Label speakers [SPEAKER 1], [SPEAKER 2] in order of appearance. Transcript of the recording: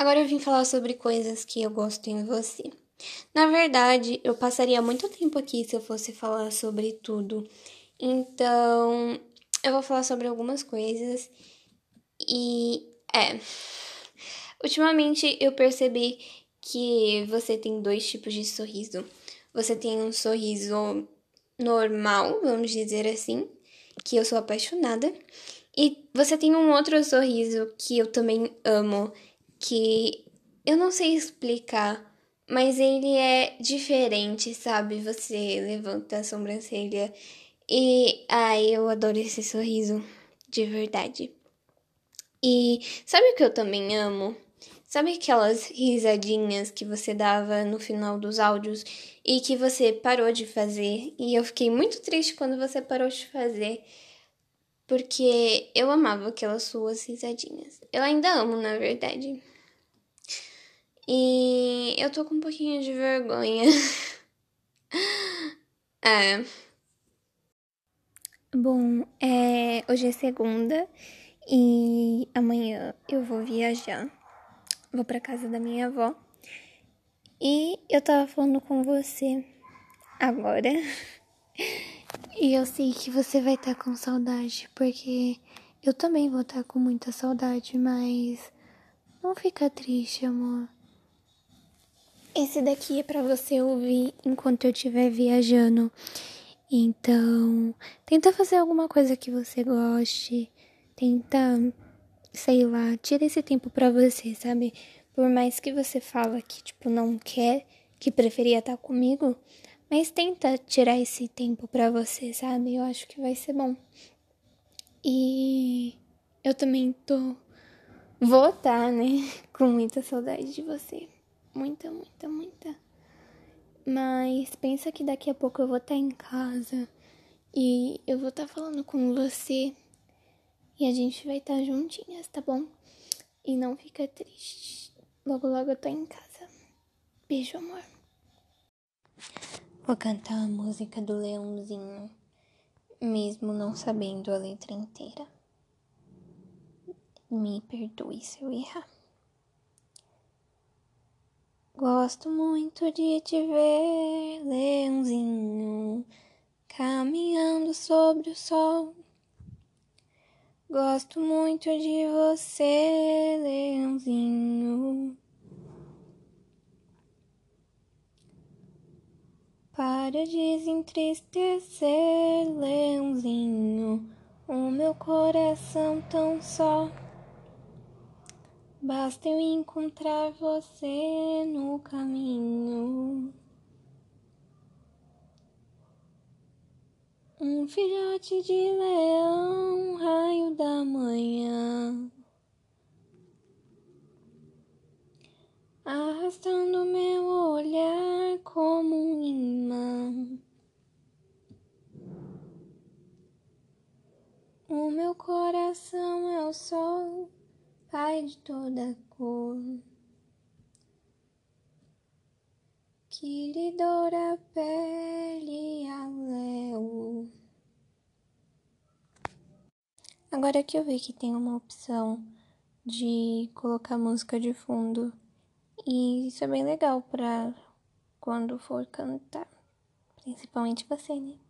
[SPEAKER 1] Agora eu vim falar sobre coisas que eu gosto em você. Na verdade, eu passaria muito tempo aqui se eu fosse falar sobre tudo. Então, eu vou falar sobre algumas coisas. E é. Ultimamente eu percebi que você tem dois tipos de sorriso. Você tem um sorriso normal, vamos dizer assim, que eu sou apaixonada. E você tem um outro sorriso que eu também amo, que eu não sei explicar, mas ele é diferente, sabe? Você levanta a sobrancelha e ai, eu adoro esse sorriso, de verdade. E sabe o que eu também amo? Sabe aquelas risadinhas que você dava no final dos áudios e que você parou de fazer? E eu fiquei muito triste quando você parou de fazer, porque eu amava aquelas suas risadinhas. Eu ainda amo, na verdade. E eu tô com um pouquinho de vergonha. é. Bom, é, hoje é segunda e amanhã eu vou viajar vou para casa da minha avó. E eu tava falando com você agora. e eu sei que você vai estar tá com saudade, porque eu também vou estar tá com muita saudade, mas não fica triste, amor. Esse daqui é para você ouvir enquanto eu estiver viajando. Então, tenta fazer alguma coisa que você goste. Tenta sei lá, tira esse tempo para você, sabe? Por mais que você fala que tipo não quer, que preferia estar comigo, mas tenta tirar esse tempo para você, sabe? Eu acho que vai ser bom. E eu também tô vou estar, né, com muita saudade de você. Muita, muita, muita. Mas pensa que daqui a pouco eu vou estar em casa e eu vou estar falando com você e a gente vai estar tá juntinhas, tá bom? E não fica triste. Logo, logo eu tô em casa. Beijo, amor. Vou cantar a música do Leãozinho, mesmo não sabendo a letra inteira. Me perdoe se eu errar. Gosto muito de te ver, leãozinho, caminhando sobre o sol. Gosto muito de você, leãozinho. Para desentristecer, leãozinho, o meu coração tão só. Basta eu encontrar você no caminho. Um filhote de leão, raio da manhã, arrastando meu olhar O meu coração é o sol, pai de toda cor. que lhe doura a pele a léu. Agora que eu vi que tem uma opção de colocar música de fundo, e isso é bem legal pra quando for cantar, principalmente você, né?